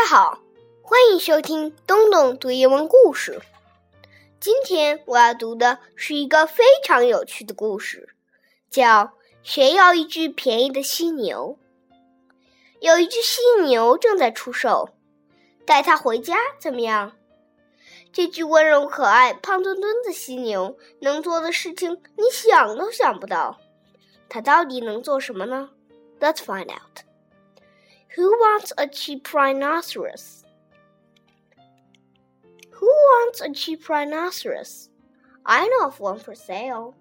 大家好，欢迎收听东东读英文故事。今天我要读的是一个非常有趣的故事，叫《谁要一只便宜的犀牛》。有一只犀牛正在出售，带它回家怎么样？这只温柔可爱、胖墩墩的犀牛能做的事情，你想都想不到。它到底能做什么呢？Let's find out. Who wants a cheap rhinoceros? Who wants a cheap rhinoceros? I know of one for sale.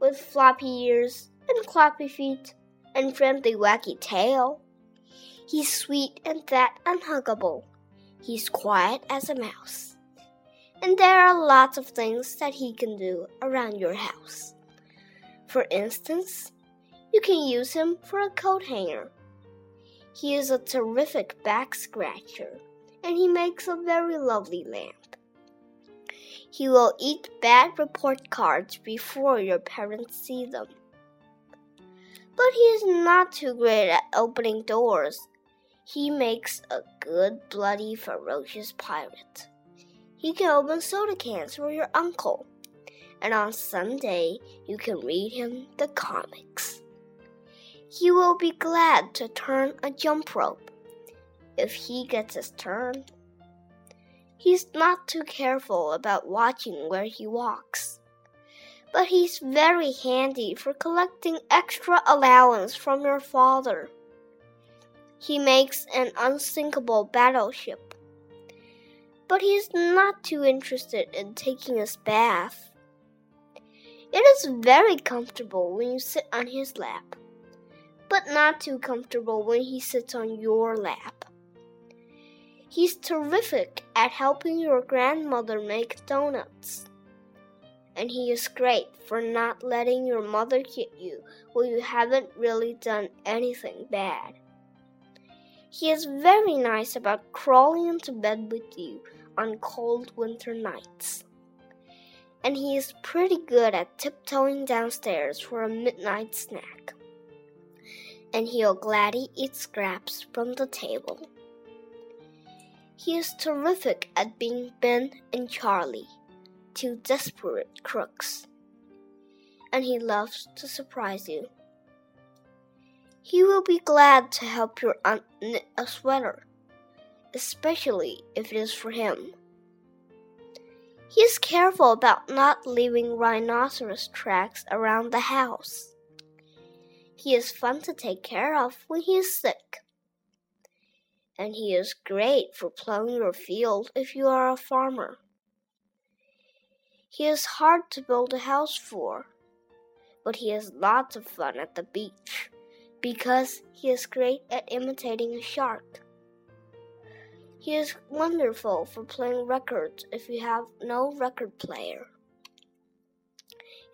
With floppy ears and clappy feet and friendly wacky tail. He's sweet and fat and huggable. He's quiet as a mouse. And there are lots of things that he can do around your house. For instance, you can use him for a coat hanger he is a terrific back scratcher, and he makes a very lovely lamp. He will eat bad report cards before your parents see them. But he is not too great at opening doors. He makes a good, bloody, ferocious pirate. He can open soda cans for your uncle, and on Sunday you can read him the comics. He will be glad to turn a jump rope if he gets his turn. He's not too careful about watching where he walks, but he's very handy for collecting extra allowance from your father. He makes an unsinkable battleship, but he's not too interested in taking his bath. It is very comfortable when you sit on his lap but not too comfortable when he sits on your lap. He's terrific at helping your grandmother make donuts. And he is great for not letting your mother hit you when you haven't really done anything bad. He is very nice about crawling into bed with you on cold winter nights. And he is pretty good at tiptoeing downstairs for a midnight snack and he'll gladly eat scraps from the table. He is terrific at being Ben and Charlie, two desperate crooks, and he loves to surprise you. He will be glad to help your aunt knit a sweater, especially if it is for him. He is careful about not leaving rhinoceros tracks around the house. He is fun to take care of when he is sick. And he is great for plowing your field if you are a farmer. He is hard to build a house for, but he has lots of fun at the beach because he is great at imitating a shark. He is wonderful for playing records if you have no record player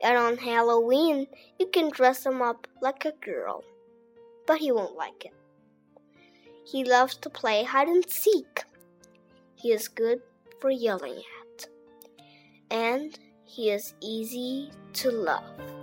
and on Halloween you can dress him up like a girl. But he won't like it. He loves to play hide and seek. He is good for yelling at. And he is easy to love.